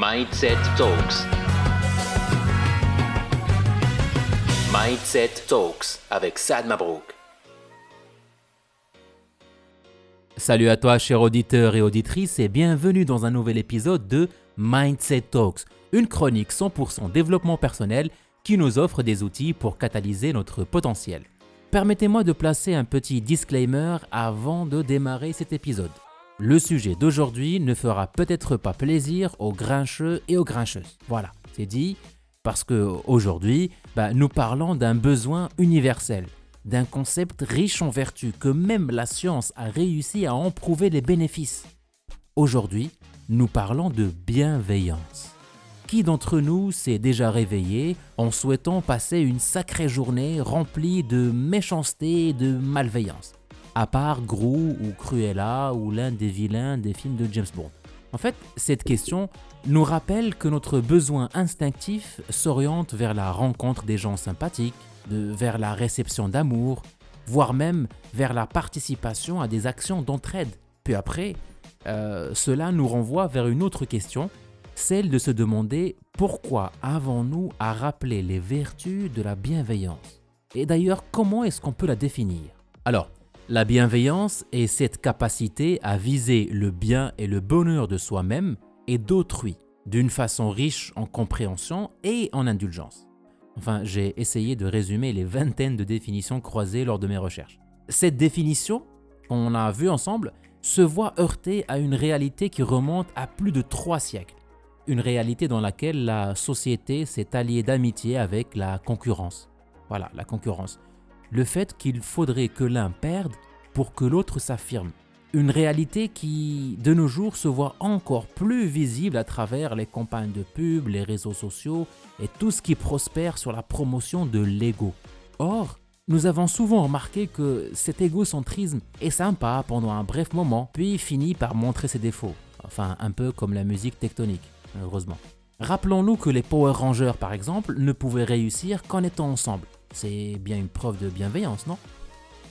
Mindset Talks. Mindset Talks avec Sad Mabrouk. Salut à toi, chers auditeurs et auditrices, et bienvenue dans un nouvel épisode de Mindset Talks, une chronique 100% développement personnel qui nous offre des outils pour catalyser notre potentiel. Permettez-moi de placer un petit disclaimer avant de démarrer cet épisode. Le sujet d'aujourd'hui ne fera peut-être pas plaisir aux grincheux et aux grincheuses. Voilà, c'est dit, parce que aujourd'hui, bah, nous parlons d'un besoin universel, d'un concept riche en vertus que même la science a réussi à en prouver les bénéfices. Aujourd'hui, nous parlons de bienveillance. Qui d'entre nous s'est déjà réveillé en souhaitant passer une sacrée journée remplie de méchanceté et de malveillance? À part Gru ou Cruella ou l'un des vilains des films de James Bond. En fait, cette question nous rappelle que notre besoin instinctif s'oriente vers la rencontre des gens sympathiques, vers la réception d'amour, voire même vers la participation à des actions d'entraide. Puis après, euh, cela nous renvoie vers une autre question, celle de se demander pourquoi avons-nous à rappeler les vertus de la bienveillance. Et d'ailleurs, comment est-ce qu'on peut la définir? Alors, la bienveillance est cette capacité à viser le bien et le bonheur de soi-même et d'autrui d'une façon riche en compréhension et en indulgence. Enfin, j'ai essayé de résumer les vingtaines de définitions croisées lors de mes recherches. Cette définition, qu'on a vue ensemble, se voit heurtée à une réalité qui remonte à plus de trois siècles. Une réalité dans laquelle la société s'est alliée d'amitié avec la concurrence. Voilà, la concurrence le fait qu'il faudrait que l'un perde pour que l'autre s'affirme. Une réalité qui, de nos jours, se voit encore plus visible à travers les campagnes de pub, les réseaux sociaux et tout ce qui prospère sur la promotion de l'ego. Or, nous avons souvent remarqué que cet égocentrisme est sympa pendant un bref moment, puis finit par montrer ses défauts. Enfin, un peu comme la musique tectonique, heureusement. Rappelons-nous que les Power Rangers, par exemple, ne pouvaient réussir qu'en étant ensemble. C'est bien une preuve de bienveillance, non?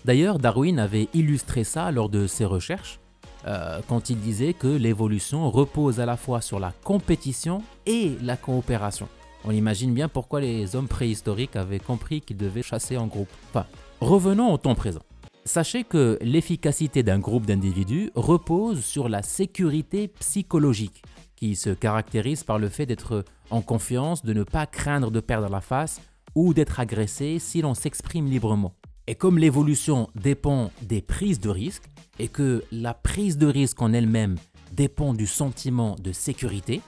D'ailleurs, Darwin avait illustré ça lors de ses recherches, euh, quand il disait que l'évolution repose à la fois sur la compétition et la coopération. On imagine bien pourquoi les hommes préhistoriques avaient compris qu'ils devaient chasser en groupe. Enfin, revenons au temps présent. Sachez que l'efficacité d'un groupe d'individus repose sur la sécurité psychologique, qui se caractérise par le fait d'être en confiance, de ne pas craindre de perdre la face ou d'être agressé si l'on s'exprime librement. Et comme l'évolution dépend des prises de risque et que la prise de risque en elle-même dépend du sentiment de sécurité,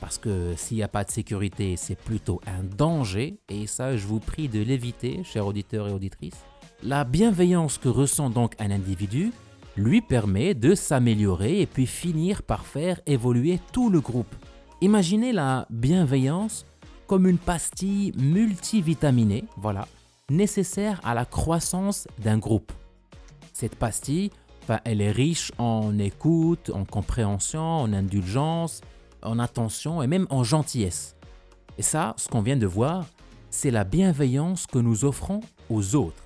parce que s'il n'y a pas de sécurité, c'est plutôt un danger, et ça je vous prie de l'éviter, chers auditeurs et auditrices, la bienveillance que ressent donc un individu lui permet de s'améliorer et puis finir par faire évoluer tout le groupe. Imaginez la bienveillance comme une pastille multivitaminée, voilà, nécessaire à la croissance d'un groupe. Cette pastille, elle est riche en écoute, en compréhension, en indulgence, en attention et même en gentillesse. Et ça, ce qu'on vient de voir, c'est la bienveillance que nous offrons aux autres.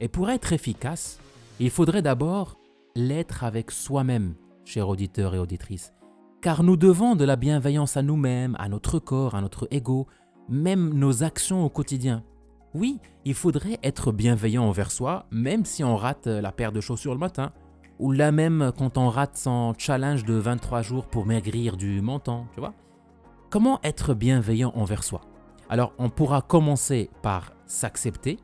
Et pour être efficace, il faudrait d'abord l'être avec soi-même, chers auditeurs et auditrices. Car nous devons de la bienveillance à nous-mêmes, à notre corps, à notre ego, même nos actions au quotidien. Oui, il faudrait être bienveillant envers soi, même si on rate la paire de chaussures le matin, ou là même quand on rate son challenge de 23 jours pour maigrir du menton, tu vois. Comment être bienveillant envers soi? Alors, on pourra commencer par s'accepter,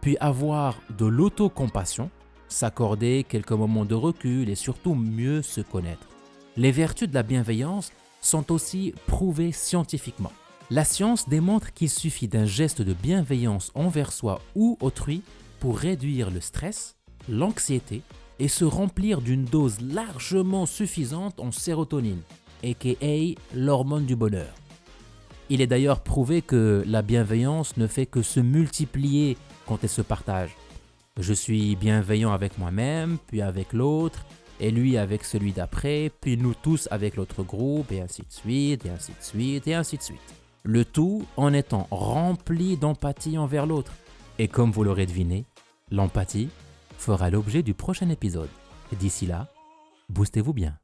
puis avoir de l'autocompassion, s'accorder quelques moments de recul et surtout mieux se connaître. Les vertus de la bienveillance sont aussi prouvées scientifiquement. La science démontre qu'il suffit d'un geste de bienveillance envers soi ou autrui pour réduire le stress, l'anxiété et se remplir d'une dose largement suffisante en sérotonine, aka l'hormone du bonheur. Il est d'ailleurs prouvé que la bienveillance ne fait que se multiplier quand elle se partage. Je suis bienveillant avec moi-même, puis avec l'autre, et lui avec celui d'après, puis nous tous avec l'autre groupe, et ainsi de suite, et ainsi de suite, et ainsi de suite. Le tout en étant rempli d'empathie envers l'autre. Et comme vous l'aurez deviné, l'empathie fera l'objet du prochain épisode. D'ici là, boostez-vous bien.